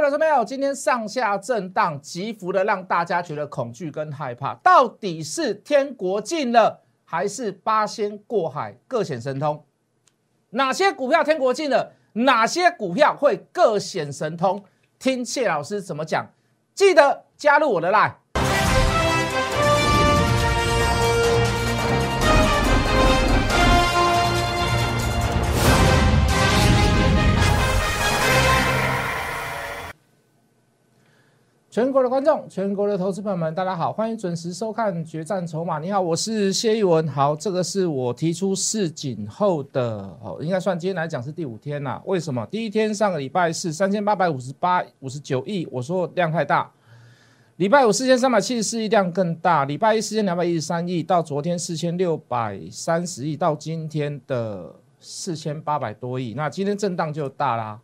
各位老师没有？今天上下震荡，急幅的让大家觉得恐惧跟害怕，到底是天国近了，还是八仙过海各显神通？哪些股票天国近了？哪些股票会各显神通？听谢老师怎么讲？记得加入我的 line。全国的观众，全国的投资朋友们，大家好，欢迎准时收看《决战筹码》。你好，我是谢一文。好，这个是我提出市井后的哦，应该算今天来讲是第五天啦。为什么？第一天上个礼拜是三千八百五十八五十九亿，我说量太大。礼拜五四千三百七十四亿量更大，礼拜一四千两百一十三亿，到昨天四千六百三十亿，到今天的四千八百多亿，那今天震荡就大啦，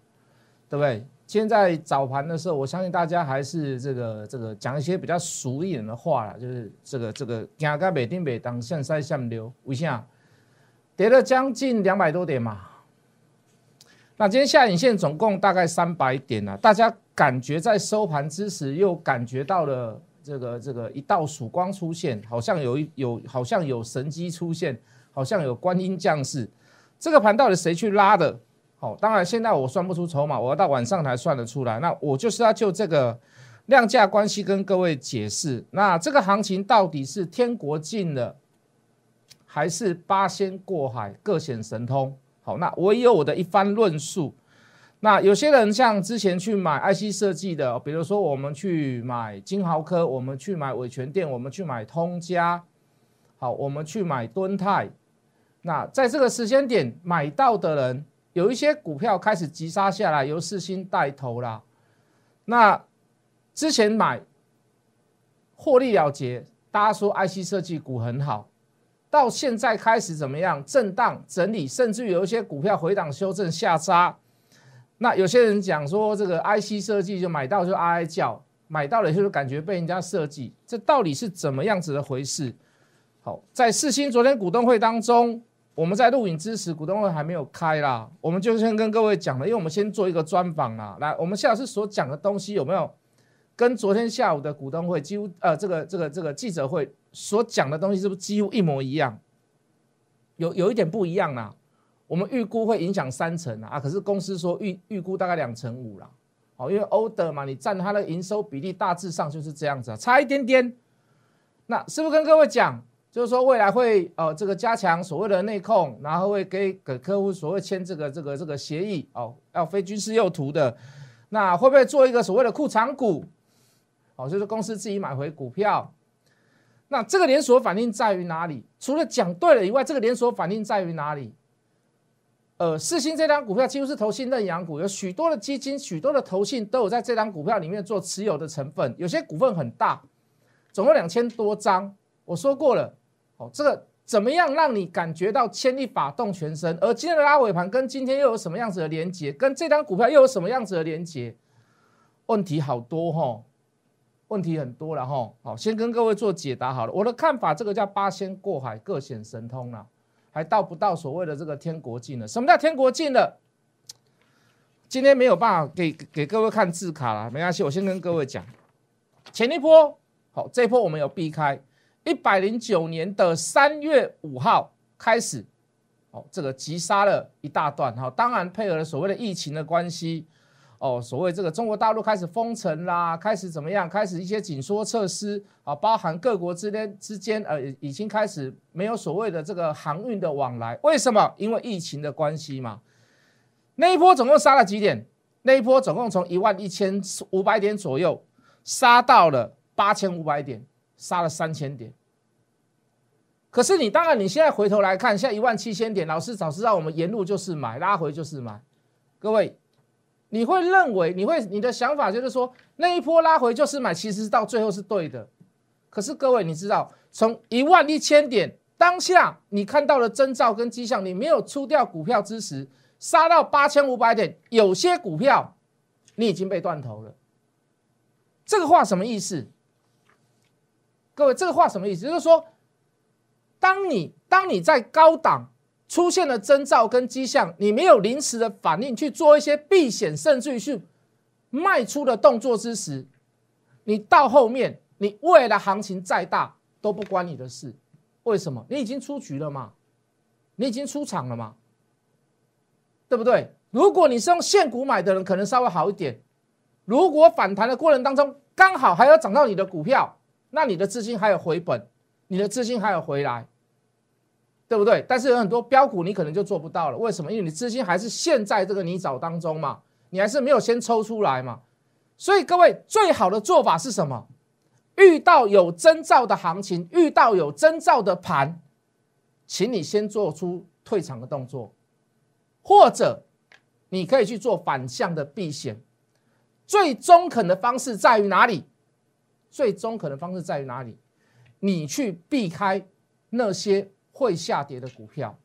对不对？现在早盘的时候，我相信大家还是这个这个讲一些比较俗一点的话啦，就是这个这个行个每天每当向上向流，为啥？跌了将近两百多点嘛。那今天下影线总共大概三百点啊，大家感觉在收盘之时又感觉到了这个这个一道曙光出现，好像有一有好像有神机出现，好像有观音降世。这个盘到底谁去拉的？好，当然现在我算不出筹码，我要到晚上才算得出来。那我就是要就这个量价关系跟各位解释。那这个行情到底是天国近了，还是八仙过海各显神通？好，那我也有我的一番论述。那有些人像之前去买 IC 设计的，比如说我们去买金豪科，我们去买伟全电，我们去买通家，好，我们去买敦泰。那在这个时间点买到的人。有一些股票开始急杀下来，由四星带头啦。那之前买获利了结，大家说 IC 设计股很好，到现在开始怎么样？震荡整理，甚至有一些股票回档修正下杀。那有些人讲说，这个 IC 设计就买到就哀哀叫，买到了就是感觉被人家设计，这到底是怎么样子的回事？好，在四星昨天股东会当中。我们在录影之时，股东会还没有开啦，我们就先跟各位讲了，因为我们先做一个专访啦。来，我们谢老师所讲的东西有没有跟昨天下午的股东会几乎呃这个这个这个记者会所讲的东西是不是几乎一模一样？有有一点不一样啦。我们预估会影响三成啊，可是公司说预预估大概两成五啦。好，因为欧德嘛，你占它的营收比例大致上就是这样子啊，差一点点。那是不是跟各位讲？就是说，未来会呃这个加强所谓的内控，然后会给给客户所谓签这个这个这个协议哦，要非军事用途的，那会不会做一个所谓的库藏股？哦，就是公司自己买回股票。那这个连锁反应在于哪里？除了讲对了以外，这个连锁反应在于哪里？呃，四星这张股票几乎是投信认养股，有许多的基金、许多的投信都有在这张股票里面做持有的成分，有些股份很大，总共两千多张。我说过了。哦，这个怎么样让你感觉到牵力法动全身？而今天的拉尾盘跟今天又有什么样子的连接？跟这张股票又有什么样子的连接？问题好多哈，问题很多了哈。好，先跟各位做解答好了。我的看法，这个叫八仙过海，各显神通了，还到不到所谓的这个天国境了？什么叫天国境了？今天没有办法给给各位看字卡了，没关系，我先跟各位讲，前一波好，这一波我们有避开。一百零九年的三月五号开始，哦，这个急杀了一大段哈，当然配合了所谓的疫情的关系，哦，所谓这个中国大陆开始封城啦，开始怎么样？开始一些紧缩措施啊，包含各国之间之间呃，已经开始没有所谓的这个航运的往来。为什么？因为疫情的关系嘛。那一波总共杀了几点？那一波总共从一万一千五百点左右杀到了八千五百点。杀了三千点，可是你当然你现在回头来看，现在一万七千点，老师早知道我们沿路就是买，拉回就是买。各位，你会认为你会你的想法就是说那一波拉回就是买，其实到最后是对的。可是各位，你知道从一万一千点当下你看到的征兆跟迹象，你没有出掉股票之时，杀到八千五百点，有些股票你已经被断头了。这个话什么意思？各位，这个话什么意思？就是说，当你当你在高档出现了征兆跟迹象，你没有临时的反应去做一些避险，甚至于去卖出的动作之时，你到后面，你未来行情再大都不关你的事。为什么？你已经出局了嘛？你已经出场了嘛？对不对？如果你是用现股买的人，可能稍微好一点。如果反弹的过程当中刚好还要涨到你的股票，那你的资金还有回本，你的资金还有回来，对不对？但是有很多标股你可能就做不到了。为什么？因为你资金还是陷在这个泥沼当中嘛，你还是没有先抽出来嘛。所以各位最好的做法是什么？遇到有征兆的行情，遇到有征兆的盘，请你先做出退场的动作，或者你可以去做反向的避险。最中肯的方式在于哪里？最中肯的方式在于哪里？你去避开那些会下跌的股票。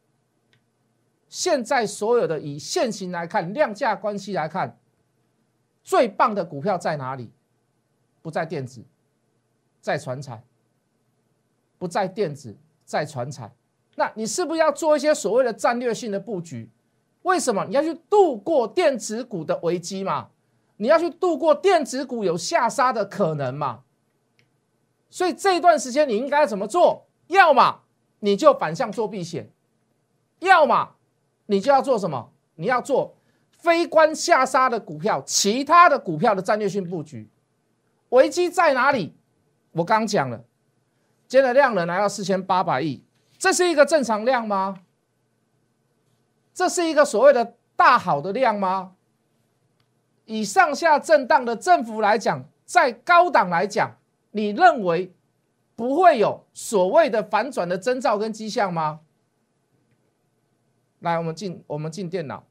现在所有的以现行来看，量价关系来看，最棒的股票在哪里？不在电子，在船产；不在电子，在船产。那你是不是要做一些所谓的战略性的布局？为什么你要去度过电子股的危机嘛？你要去度过电子股有下杀的可能嘛？所以这一段时间你应该怎么做？要么你就反向做避险，要么你就要做什么？你要做非关下杀的股票，其他的股票的战略性布局。危机在哪里？我刚讲了，今天的量能来到四千八百亿，这是一个正常量吗？这是一个所谓的大好的量吗？以上下震荡的振幅来讲，在高档来讲，你认为不会有所谓的反转的征兆跟迹象吗？来，我们进我们进电脑，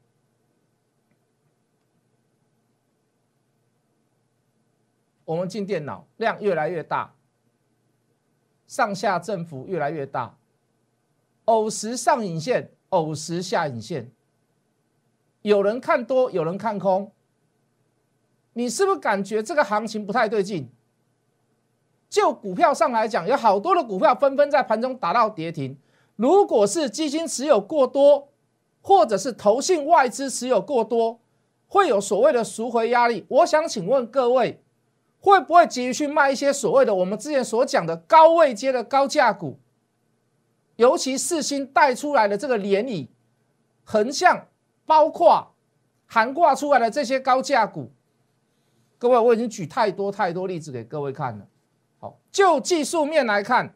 我们进电脑，量越来越大，上下振幅越来越大，偶时上影线，偶时下影线，有人看多，有人看空。你是不是感觉这个行情不太对劲？就股票上来讲，有好多的股票纷纷在盘中达到跌停。如果是基金持有过多，或者是投信外资持有过多，会有所谓的赎回压力。我想请问各位，会不会急于去卖一些所谓的我们之前所讲的高位阶的高价股？尤其四星带出来的这个涟漪，横向包括含挂出来的这些高价股。各位，我已经举太多太多例子给各位看了。好，就技术面来看，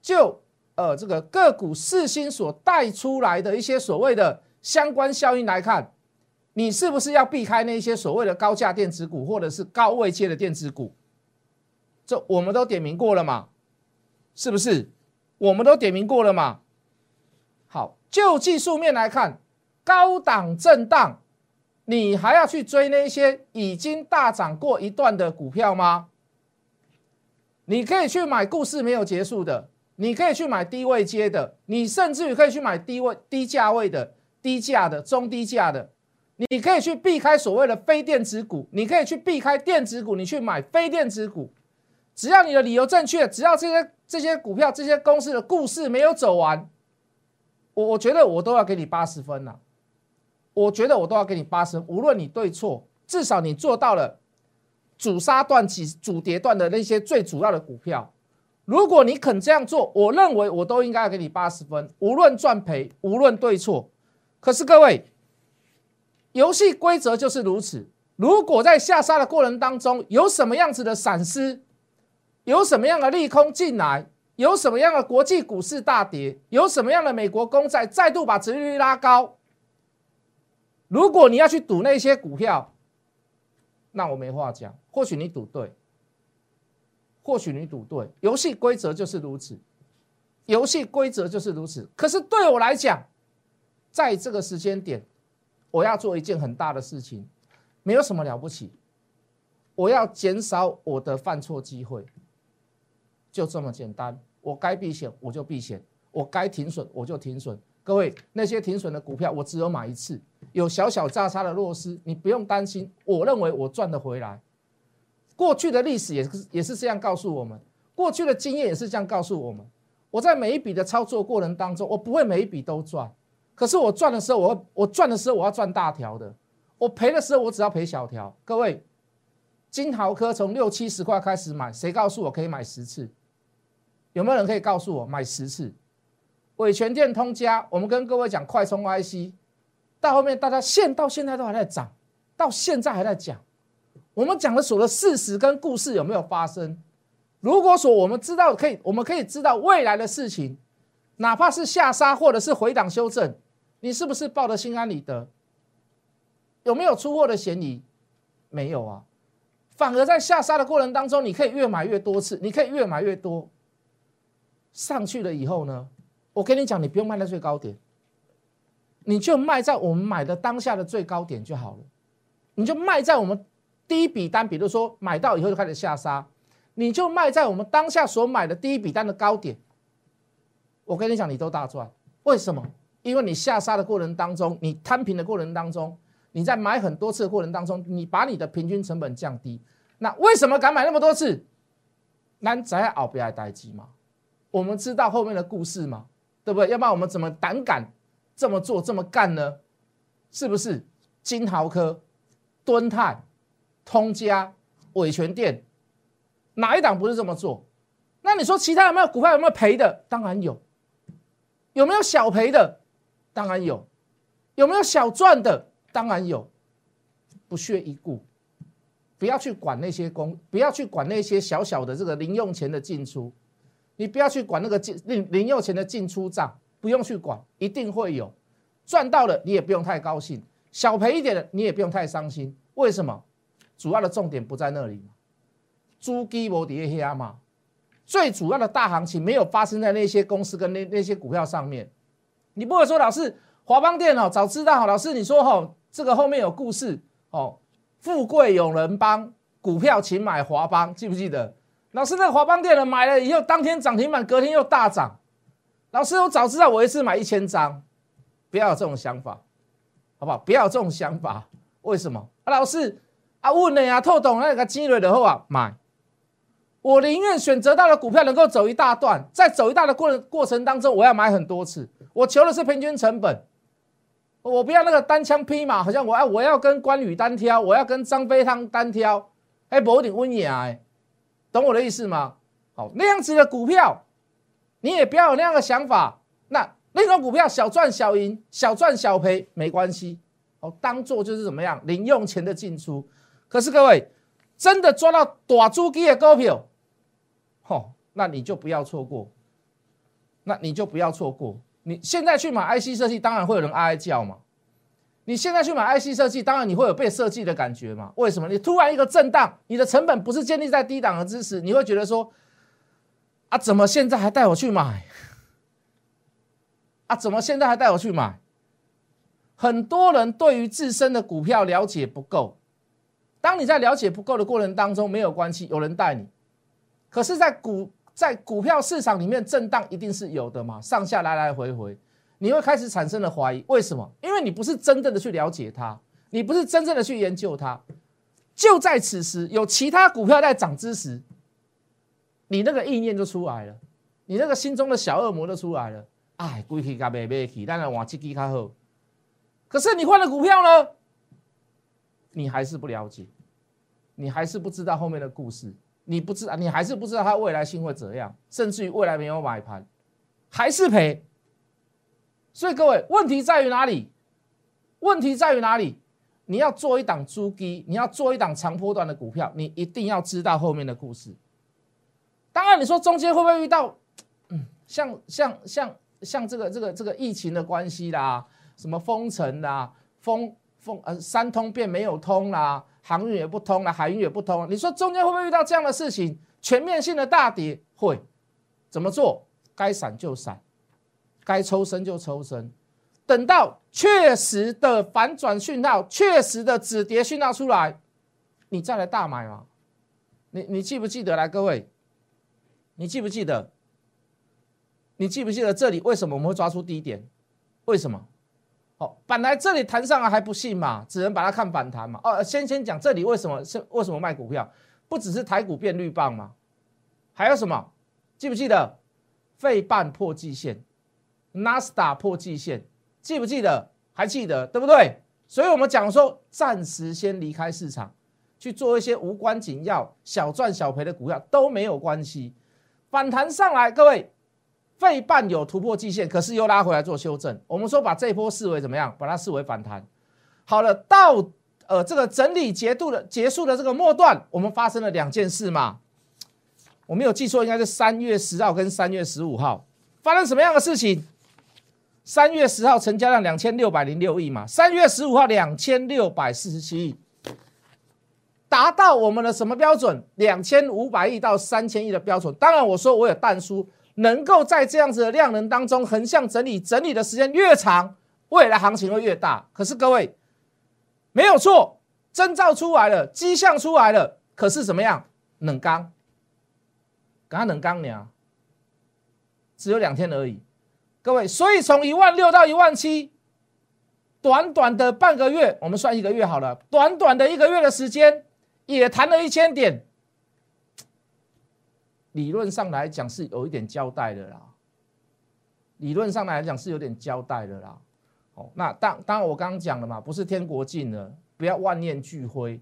就呃这个个股四星所带出来的一些所谓的相关效应来看，你是不是要避开那些所谓的高价电子股或者是高位阶的电子股？这我们都点名过了嘛？是不是？我们都点名过了嘛？好，就技术面来看，高档震荡。你还要去追那些已经大涨过一段的股票吗？你可以去买故事没有结束的，你可以去买低位接的，你甚至于可以去买低位低价位的、低价的、中低价的。你可以去避开所谓的非电子股，你可以去避开电子股，你去买非电子股。只要你的理由正确，只要这些这些股票、这些公司的故事没有走完，我我觉得我都要给你八十分了。我觉得我都要给你八十，无论你对错，至少你做到了主杀段起、主跌段的那些最主要的股票。如果你肯这样做，我认为我都应该要给你八十分，无论赚赔，无论对错。可是各位，游戏规则就是如此。如果在下杀的过程当中有什么样子的闪失，有什么样的利空进来，有什么样的国际股市大跌，有什么样的美国公债再度把殖利率拉高。如果你要去赌那些股票，那我没话讲。或许你赌对，或许你赌对，游戏规则就是如此，游戏规则就是如此。可是对我来讲，在这个时间点，我要做一件很大的事情，没有什么了不起，我要减少我的犯错机会，就这么简单。我该避险我就避险，我该停损我就停损。各位，那些停损的股票，我只有买一次，有小小炸差的弱势，你不用担心。我认为我赚得回来。过去的历史也是也是这样告诉我们，过去的经验也是这样告诉我们。我在每一笔的操作过程当中，我不会每一笔都赚，可是我赚的时候，我我赚的时候我要赚大条的，我赔的时候我只要赔小条。各位，金豪科从六七十块开始买，谁告诉我可以买十次？有没有人可以告诉我买十次？伟全电通家，我们跟各位讲快充 IC，到后面大家现到现在都还在涨，到现在还在讲。我们讲的所的事实跟故事有没有发生？如果说我们知道可以，我们可以知道未来的事情，哪怕是下杀或者是回档修正，你是不是抱得心安理得？有没有出货的嫌疑？没有啊，反而在下杀的过程当中，你可以越买越多次，你可以越买越多。上去了以后呢，我跟你讲，你不用卖在最高点，你就卖在我们买的当下的最高点就好了，你就卖在我们。第一笔单，比如说买到以后就开始下杀，你就卖在我们当下所买的第一笔单的高点。我跟你讲，你都大赚。为什么？因为你下杀的过程当中，你摊平的过程当中，你在买很多次的过程当中，你把你的平均成本降低。那为什么敢买那么多次？难在熬不来待机吗。我们知道后面的故事嘛，对不对？要不然我们怎么胆敢这么做、这么干呢？是不是？金豪科、敦泰。通家、伟权店，哪一档不是这么做？那你说其他有没有股票有没有赔的？当然有。有没有小赔的？当然有。有没有小赚的？当然有。不屑一顾，不要去管那些公，不要去管那些小小的这个零用钱的进出，你不要去管那个进零零用钱的进出账，不用去管，一定会有赚到了，你也不用太高兴；小赔一点的，你也不用太伤心。为什么？主要的重点不在那里嘛，猪鸡摩底下嘛，最主要的大行情没有发生在那些公司跟那那些股票上面。你不会说老师华邦电哦，早知道老师你说哈，这个后面有故事哦，富贵有人帮，股票请买华邦，记不记得？老师那个华邦电呢，买了以后当天涨停板，隔天又大涨。老师我早知道我一次买一千张，不要有这种想法，好不好？不要有这种想法，为什么？啊，老师。啊，问你啊，透懂那个积累的后啊，买。我宁愿选择到的股票能够走一大段，在走一大的过过程当中，我要买很多次。我求的是平均成本，我不要那个单枪匹马，好像我要我要跟关羽单挑，我要跟张飞他单挑，哎，不一定温雅哎，懂我的意思吗？好，那样子的股票，你也不要有那样的想法。那那种股票小赚小赢，小赚小赔没关系，哦，当做就是怎么样零用钱的进出。可是各位，真的抓到大猪鸡的股票，吼，那你就不要错过，那你就不要错过。你现在去买 IC 设计，当然会有人哀哀叫嘛。你现在去买 IC 设计，当然你会有被设计的感觉嘛。为什么？你突然一个震荡，你的成本不是建立在低档的知识，你会觉得说，啊，怎么现在还带我去买？啊，怎么现在还带我去买？很多人对于自身的股票了解不够。当你在了解不够的过程当中，没有关系，有人带你。可是，在股在股票市场里面震荡一定是有的嘛，上下来来回回，你会开始产生了怀疑。为什么？因为你不是真正的去了解它，你不是真正的去研究它。就在此时，有其他股票在涨之时，你那个意念就出来了，你那个心中的小恶魔就出来了。哎，贵起加买买去，当然往这支较好。可是你换了股票呢？你还是不了解，你还是不知道后面的故事，你不知道，你还是不知道它未来性会怎样，甚至于未来没有买盘，还是赔。所以各位，问题在于哪里？问题在于哪里？你要做一档猪基，你要做一档长波段的股票，你一定要知道后面的故事。当然，你说中间会不会遇到，嗯，像像像像这个这个这个疫情的关系啦，什么封城啦，封。风呃，三通变没有通啦，航运也不通了，海运也不通。你说中间会不会遇到这样的事情？全面性的大跌会怎么做？该闪就闪，该抽身就抽身。等到确实的反转讯号、确实的止跌讯号出来，你再来大买嘛？你你记不记得来各位？你记不记得？你记不记得这里为什么我们会抓出低点？为什么？好，本来这里弹上来还不信嘛，只能把它看反弹嘛。哦，先先讲这里为什么是为什么卖股票，不只是台股变绿棒嘛，还有什么？记不记得？费半破季线，纳斯达破季线，记不记得？还记得对不对？所以我们讲说暂时先离开市场，去做一些无关紧要、小赚小赔的股票都没有关系。反弹上来，各位，费半有突破季线，可是又拉回来做修正。我们说把这一波视为怎么样？把它视为反弹。好了，到呃这个整理结束的结束的这个末段，我们发生了两件事嘛。我没有记错，应该是三月十号跟三月十五号发生什么样的事情？三月十号成交量两千六百零六亿嘛，三月十五号两千六百四十七亿，达到我们的什么标准？两千五百亿到三千亿的标准。当然，我说我有淡书，能够在这样子的量能当中横向整理，整理的时间越长，未来行情会越大。可是各位没有错，征兆出来了，迹象出来了，可是怎么样？冷刚。刚刚冷刚呢，只有两天而已，各位，所以从一万六到一万七，短短的半个月，我们算一个月好了，短短的一个月的时间，也谈了一千点，理论上来讲是有一点交代的啦，理论上来讲是有点交代的啦，哦，那当当然我刚刚讲了嘛，不是天国境了，不要万念俱灰。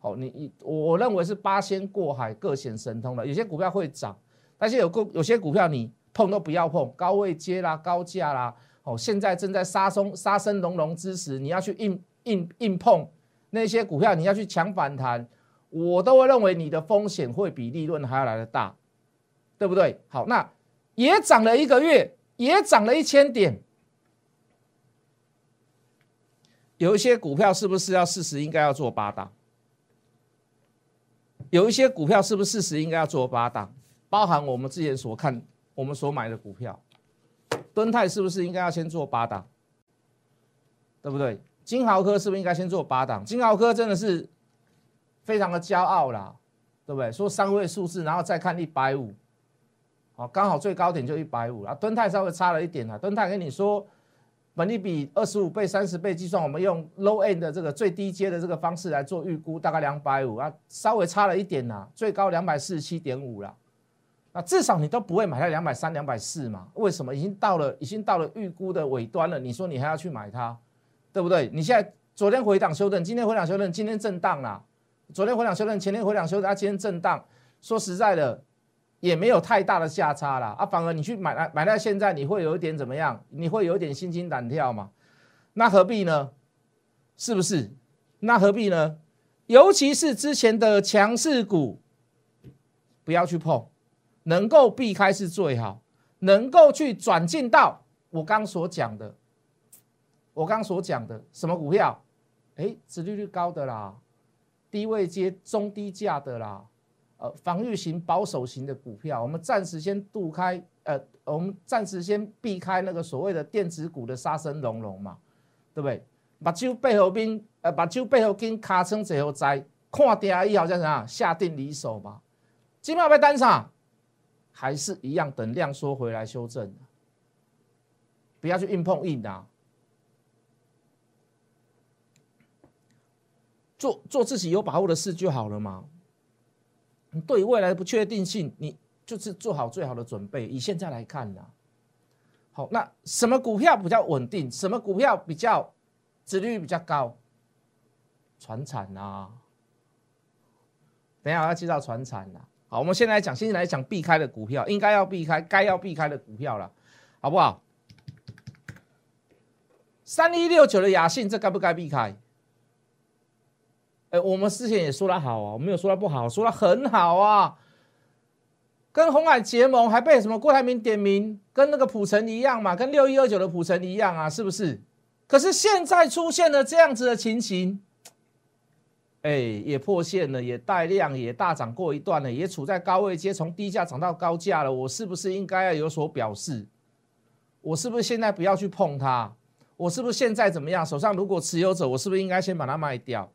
好，你你我我认为是八仙过海各显神通了，有些股票会涨，但是有股有些股票你碰都不要碰，高位接啦，高价啦，哦，现在正在杀松杀声隆隆之时，你要去硬硬硬碰那些股票，你要去抢反弹，我都会认为你的风险会比利润还要来的大，对不对？好，那也涨了一个月，也涨了一千点，有一些股票是不是要事实应该要做八档？有一些股票是不是事实应该要做八档？包含我们之前所看、我们所买的股票，敦泰是不是应该要先做八档？对不对？金豪科是不是应该先做八档？金豪科真的是非常的骄傲啦，对不对？说三位数字，然后再看一百五，好，刚好最高点就一百五啊。敦泰稍微差了一点啊，敦泰跟你说。本利比二十五倍、三十倍计算，我们用 low end 的这个最低阶的这个方式来做预估，大概两百五啊，稍微差了一点啦，最高两百四十七点五了。那至少你都不会买在两百三、两百四嘛？为什么？已经到了，已经到了预估的尾端了。你说你还要去买它，对不对？你现在昨天回档修正，今天回档修正，今天震荡啦。昨天回档修正，前天回档修正，啊，今天震荡。说实在的。也没有太大的价差了啊，反而你去买来买到现在，你会有一点怎么样？你会有一点心惊胆跳嘛？那何必呢？是不是？那何必呢？尤其是之前的强势股，不要去碰，能够避开是最好，能够去转进到我刚所讲的，我刚所讲的什么股票？哎，殖利率高的啦，低位接中低价的啦。呃，防御型、保守型的股票，我们暂时先渡开，呃，我们暂时先避开那个所谓的电子股的杀声隆隆嘛，对不对？把酒背后边，呃，把酒背后跟卡称最后摘，看跌以后叫啥？下定离手嘛。今晚被单场，还是一样等量缩回来修正，不要去硬碰硬的，做做自己有把握的事就好了嘛。对未来的不确定性，你就是做好最好的准备。以现在来看呢，好，那什么股票比较稳定？什么股票比较值率比较高？船产啊，等一下我要介绍船产啊。好，我们现在讲，现在来讲避开的股票，应该要避开，该要避开的股票了，好不好？三一六九的雅信，这该不该避开？哎，我们之前也说它好啊，我没有说它不好，说它很好啊。跟红海结盟，还被什么郭台铭点名，跟那个普城一样嘛，跟六一二九的普城一样啊，是不是？可是现在出现了这样子的情形，哎，也破线了，也带量，也大涨过一段了，也处在高位阶，从低价涨到高价了。我是不是应该要有所表示？我是不是现在不要去碰它？我是不是现在怎么样？手上如果持有者，我是不是应该先把它卖掉？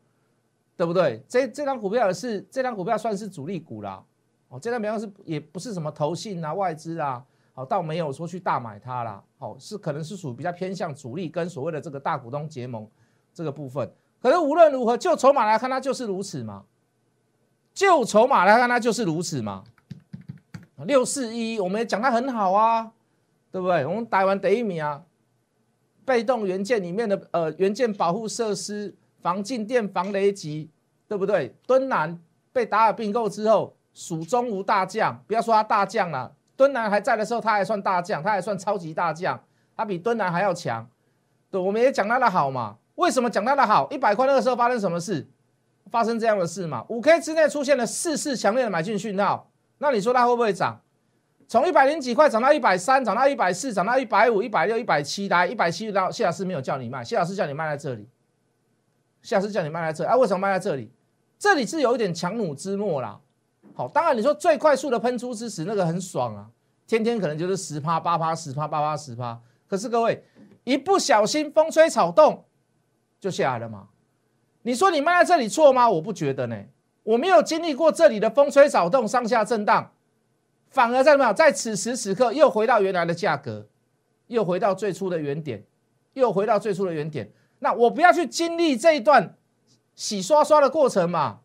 对不对？这这张股票是这张股票算是主力股啦，哦，这张股票是也不是什么投信啊、外资啊，好，倒没有说去大买它啦，好，是可能是属比较偏向主力跟所谓的这个大股东结盟这个部分。可是无论如何，就筹码来看，它就是如此嘛。就筹码来看，它就是如此嘛。六四一，我们也讲它很好啊，对不对？我们打完第一名啊，被动元件里面的呃元件保护设施。防静电、防雷击，对不对？敦南被达尔并购之后，蜀中无大将，不要说他大将了，敦南还在的时候，他还算大将，他还算超级大将，他比敦南还要强。对，我们也讲他的好嘛。为什么讲他的好？一百块那个时候发生什么事？发生这样的事嘛？五 K 之内出现了四次强烈的买进讯号，那你说它会不会涨？从一百零几块涨到一百三，涨到一百四，涨到一百五、一百六、一百七，来一百七到谢老师没有叫你卖，谢老师叫你卖在这里，下次叫你卖在这，啊，为什么卖在这里？这里是有一点强弩之末啦。好，当然你说最快速的喷出之时，那个很爽啊，天天可能就是十趴、八趴、十趴、八趴、十趴。可是各位一不小心风吹草动就下来了嘛？你说你卖在这里错吗？我不觉得呢，我没有经历过这里的风吹草动、上下震荡。反而在什么？在此时此刻又回到原来的价格，又回到最初的原点，又回到最初的原点。那我不要去经历这一段洗刷刷的过程嘛，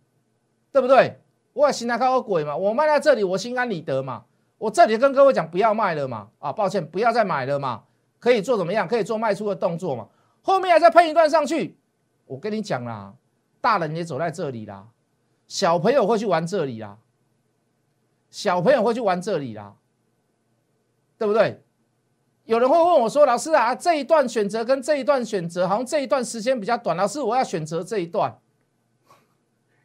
对不对？我也心态靠鬼嘛，我卖在这里，我心安理得嘛。我这里跟各位讲，不要卖了嘛，啊，抱歉，不要再买了嘛。可以做怎么样？可以做卖出的动作嘛。后面还再喷一段上去，我跟你讲啦，大人也走在这里啦，小朋友会去玩这里啦。小朋友会去玩这里啦，对不对？有人会问我说：“老师啊，这一段选择跟这一段选择，好像这一段时间比较短。老师，我要选择这一段，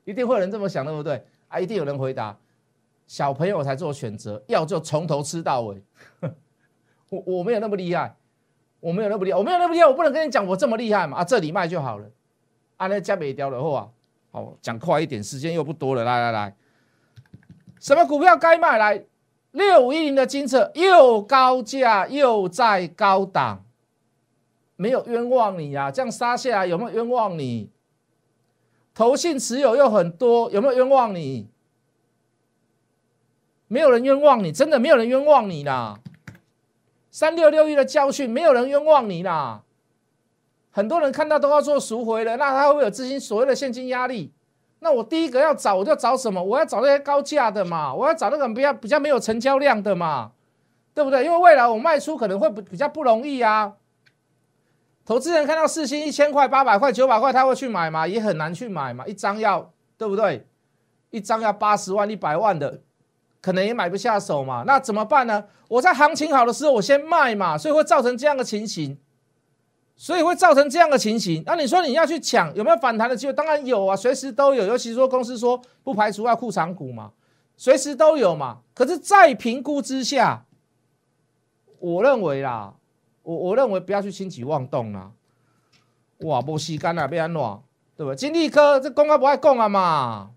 一定会有人这么想，对不对？啊，一定有人回答：小朋友才做选择，要就从头吃到尾。我我没有那么厉害，我没有那么厉害，我没有那么厉害，我不能跟你讲我这么厉害嘛。啊，这里卖就好了。啊，那加美雕的话，好讲快一点，时间又不多了。来来来。什么股票该卖？来六五一零的金策又高价又在高档，没有冤枉你呀？这样杀下来有没有冤枉你？投信持有又很多，有没有冤枉你？没有人冤枉你，真的没有人冤枉你啦！三六六一的教训，没有人冤枉你啦！很多人看到都要做赎回了，那他会不会有资金所谓的现金压力？那我第一个要找，我就找什么？我要找那些高价的嘛，我要找那个比较比较没有成交量的嘛，对不对？因为未来我卖出可能会比较不容易啊。投资人看到四星一千块、八百块、九百块，他会去买吗？也很难去买嘛，一张要对不对？一张要八十万、一百万的，可能也买不下手嘛。那怎么办呢？我在行情好的时候我先卖嘛，所以会造成这样的情形。所以会造成这样的情形。那你说你要去抢，有没有反弹的机会？当然有啊，随时都有。尤其说公司说不排除要库藏股嘛，随时都有嘛。可是，在评估之下，我认为啦，我我认为不要去轻举妄动啦。哇，不吸干了，被安暖，对吧？金利科这公开不爱供啊嘛，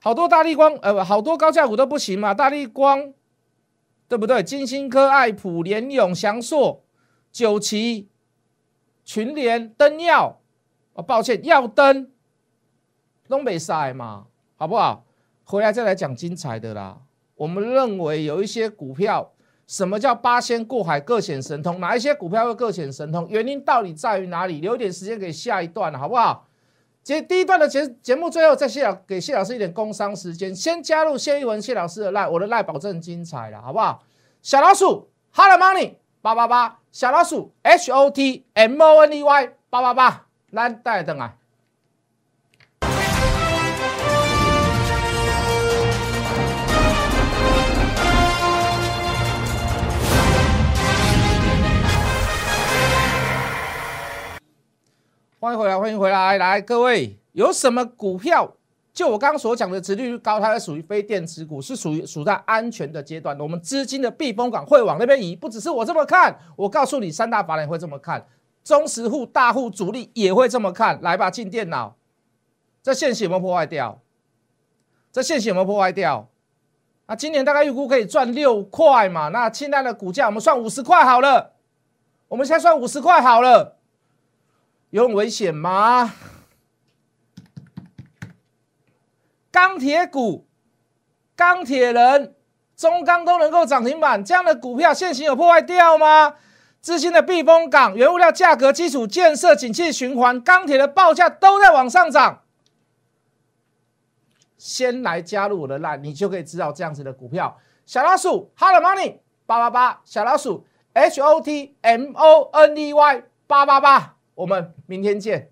好多大力光，呃，好多高价股都不行嘛。大力光，对不对？金星科、爱普、联永、翔硕。九旗、群联、灯耀，啊，抱歉，耀灯，东北赛嘛，好不好？回来再来讲精彩的啦。我们认为有一些股票，什么叫八仙过海各显神通？哪一些股票会各显神通？原因到底在于哪里？留点时间给下一段，好不好？节第一段的节节目最后再谢老给谢老师一点工商时间，先加入谢一文谢老师的赖，我的赖保证精彩了，好不好？小老鼠，Hello Money。八八八小老鼠 H O T M O N E Y 八八八来带等啊！欢迎回来，欢迎回来，来各位有什么股票？就我刚刚所讲的，殖利率高，它是属于非电子股，是属于处在安全的阶段。我们资金的避风港会往那边移，不只是我这么看，我告诉你，三大法人会这么看，中实户、大户、主力也会这么看。来吧，进电脑，这线型有没有破坏掉？这线型有没有破坏掉？啊，今年大概预估可以赚六块嘛？那现在的股价我们算五十块好了，我们现在算五十块好了，有很危险吗？钢铁股、钢铁人、中钢都能够涨停板，这样的股票现行有破坏掉吗？资金的避风港，原物料价格、基础建设、景气循环、钢铁的报价都在往上涨。先来加入我的 line，你就可以知道这样子的股票。小老鼠，Hello Money 八八八，小老鼠 H O T M O N E Y 八八八，我们明天见。